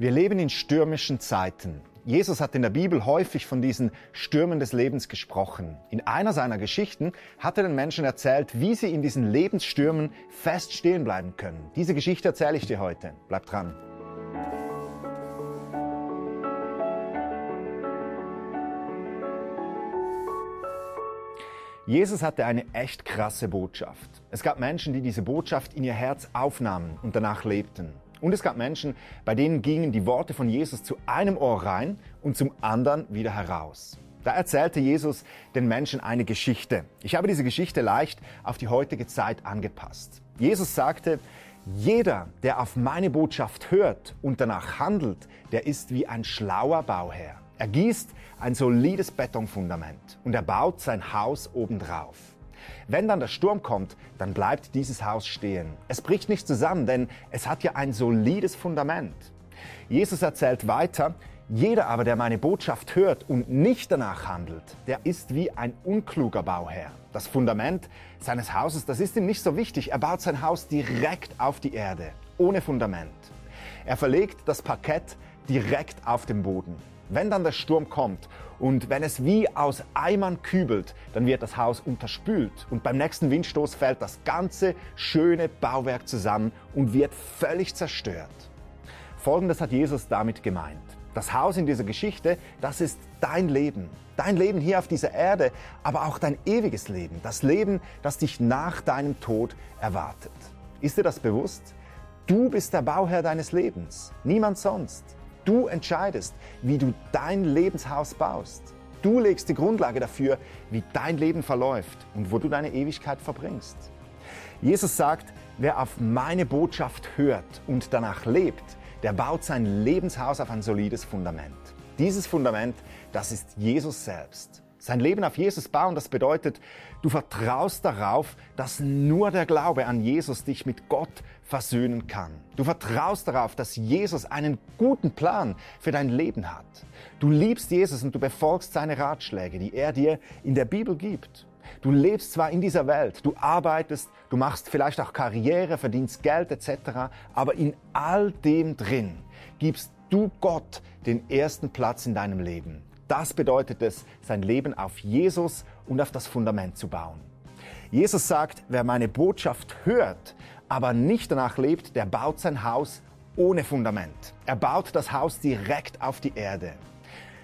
Wir leben in stürmischen Zeiten. Jesus hat in der Bibel häufig von diesen Stürmen des Lebens gesprochen. In einer seiner Geschichten hat er den Menschen erzählt, wie sie in diesen Lebensstürmen fest stehen bleiben können. Diese Geschichte erzähle ich dir heute. Bleib dran. Jesus hatte eine echt krasse Botschaft. Es gab Menschen, die diese Botschaft in ihr Herz aufnahmen und danach lebten. Und es gab Menschen, bei denen gingen die Worte von Jesus zu einem Ohr rein und zum anderen wieder heraus. Da erzählte Jesus den Menschen eine Geschichte. Ich habe diese Geschichte leicht auf die heutige Zeit angepasst. Jesus sagte, jeder, der auf meine Botschaft hört und danach handelt, der ist wie ein schlauer Bauherr. Er gießt ein solides Betonfundament und er baut sein Haus obendrauf. Wenn dann der Sturm kommt, dann bleibt dieses Haus stehen. Es bricht nicht zusammen, denn es hat ja ein solides Fundament. Jesus erzählt weiter, jeder aber, der meine Botschaft hört und nicht danach handelt, der ist wie ein unkluger Bauherr. Das Fundament seines Hauses, das ist ihm nicht so wichtig. Er baut sein Haus direkt auf die Erde, ohne Fundament. Er verlegt das Parkett direkt auf den Boden. Wenn dann der Sturm kommt und wenn es wie aus Eimern kübelt, dann wird das Haus unterspült und beim nächsten Windstoß fällt das ganze schöne Bauwerk zusammen und wird völlig zerstört. Folgendes hat Jesus damit gemeint. Das Haus in dieser Geschichte, das ist dein Leben. Dein Leben hier auf dieser Erde, aber auch dein ewiges Leben. Das Leben, das dich nach deinem Tod erwartet. Ist dir das bewusst? Du bist der Bauherr deines Lebens, niemand sonst. Du entscheidest, wie du dein Lebenshaus baust. Du legst die Grundlage dafür, wie dein Leben verläuft und wo du deine Ewigkeit verbringst. Jesus sagt, wer auf meine Botschaft hört und danach lebt, der baut sein Lebenshaus auf ein solides Fundament. Dieses Fundament, das ist Jesus selbst. Sein Leben auf Jesus bauen, das bedeutet, du vertraust darauf, dass nur der Glaube an Jesus dich mit Gott versöhnen kann. Du vertraust darauf, dass Jesus einen guten Plan für dein Leben hat. Du liebst Jesus und du befolgst seine Ratschläge, die er dir in der Bibel gibt. Du lebst zwar in dieser Welt, du arbeitest, du machst vielleicht auch Karriere, verdienst Geld etc., aber in all dem drin gibst du Gott den ersten Platz in deinem Leben. Das bedeutet es, sein Leben auf Jesus und auf das Fundament zu bauen. Jesus sagt, wer meine Botschaft hört, aber nicht danach lebt, der baut sein Haus ohne Fundament. Er baut das Haus direkt auf die Erde.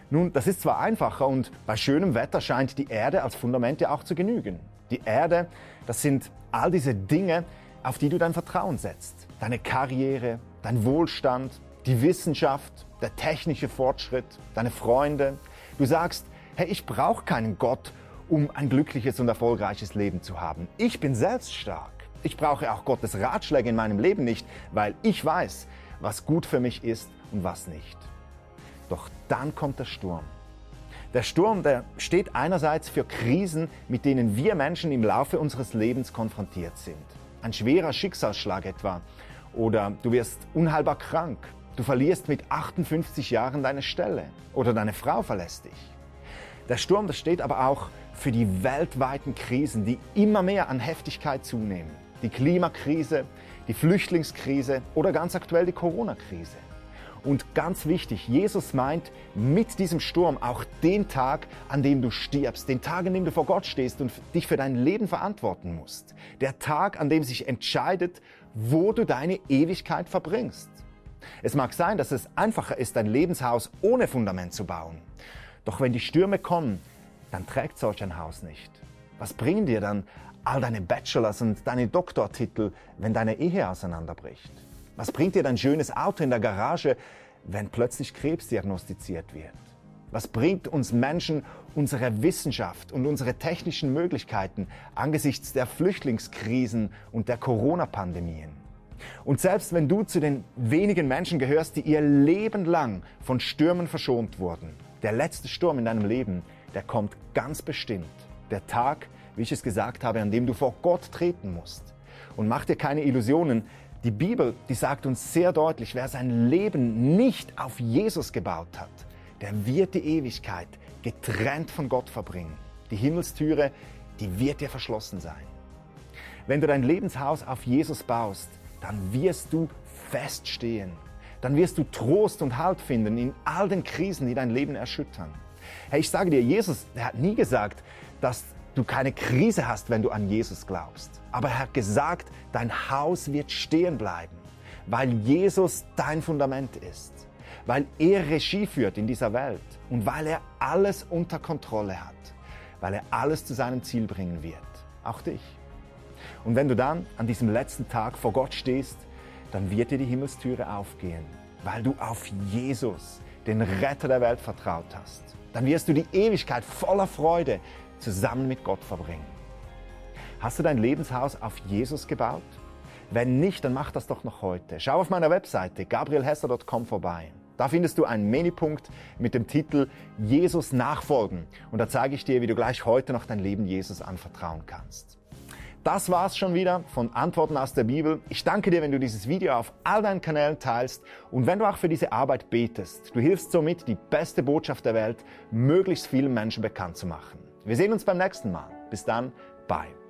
Nun, das ist zwar einfacher und bei schönem Wetter scheint die Erde als Fundament ja auch zu genügen. Die Erde, das sind all diese Dinge, auf die du dein Vertrauen setzt. Deine Karriere, dein Wohlstand, die Wissenschaft, der technische Fortschritt, deine Freunde, Du sagst, hey, ich brauche keinen Gott, um ein glückliches und erfolgreiches Leben zu haben. Ich bin selbst stark. Ich brauche auch Gottes Ratschläge in meinem Leben nicht, weil ich weiß, was gut für mich ist und was nicht. Doch dann kommt der Sturm. Der Sturm, der steht einerseits für Krisen, mit denen wir Menschen im Laufe unseres Lebens konfrontiert sind. Ein schwerer Schicksalsschlag etwa. Oder du wirst unheilbar krank Du verlierst mit 58 Jahren deine Stelle oder deine Frau verlässt dich. Der Sturm, das steht aber auch für die weltweiten Krisen, die immer mehr an Heftigkeit zunehmen. Die Klimakrise, die Flüchtlingskrise oder ganz aktuell die Corona-Krise. Und ganz wichtig, Jesus meint mit diesem Sturm auch den Tag, an dem du stirbst, den Tag, an dem du vor Gott stehst und dich für dein Leben verantworten musst. Der Tag, an dem sich entscheidet, wo du deine Ewigkeit verbringst. Es mag sein, dass es einfacher ist, ein Lebenshaus ohne Fundament zu bauen. Doch wenn die Stürme kommen, dann trägt solch ein Haus nicht. Was bringen dir dann all deine Bachelors und deine Doktortitel, wenn deine Ehe auseinanderbricht? Was bringt dir dein schönes Auto in der Garage, wenn plötzlich Krebs diagnostiziert wird? Was bringt uns Menschen unsere Wissenschaft und unsere technischen Möglichkeiten angesichts der Flüchtlingskrisen und der Corona-Pandemien? Und selbst wenn du zu den wenigen Menschen gehörst, die ihr Leben lang von Stürmen verschont wurden, der letzte Sturm in deinem Leben, der kommt ganz bestimmt. Der Tag, wie ich es gesagt habe, an dem du vor Gott treten musst. Und mach dir keine Illusionen. Die Bibel, die sagt uns sehr deutlich, wer sein Leben nicht auf Jesus gebaut hat, der wird die Ewigkeit getrennt von Gott verbringen. Die Himmelstüre, die wird dir verschlossen sein. Wenn du dein Lebenshaus auf Jesus baust, dann wirst du feststehen. dann wirst du Trost und Halt finden in all den Krisen, die dein Leben erschüttern. Hey, ich sage dir, Jesus, der hat nie gesagt, dass du keine Krise hast, wenn du an Jesus glaubst. Aber er hat gesagt, dein Haus wird stehen bleiben, weil Jesus dein Fundament ist, weil er Regie führt in dieser Welt und weil er alles unter Kontrolle hat, weil er alles zu seinem Ziel bringen wird, auch dich. Und wenn du dann an diesem letzten Tag vor Gott stehst, dann wird dir die Himmelstüre aufgehen, weil du auf Jesus, den Retter der Welt, vertraut hast. Dann wirst du die Ewigkeit voller Freude zusammen mit Gott verbringen. Hast du dein Lebenshaus auf Jesus gebaut? Wenn nicht, dann mach das doch noch heute. Schau auf meiner Webseite gabrielhesser.com vorbei. Da findest du einen Menüpunkt mit dem Titel Jesus nachfolgen und da zeige ich dir, wie du gleich heute noch dein Leben Jesus anvertrauen kannst. Das war's schon wieder von Antworten aus der Bibel. Ich danke dir, wenn du dieses Video auf all deinen Kanälen teilst und wenn du auch für diese Arbeit betest. Du hilfst somit, die beste Botschaft der Welt möglichst vielen Menschen bekannt zu machen. Wir sehen uns beim nächsten Mal. Bis dann, bye.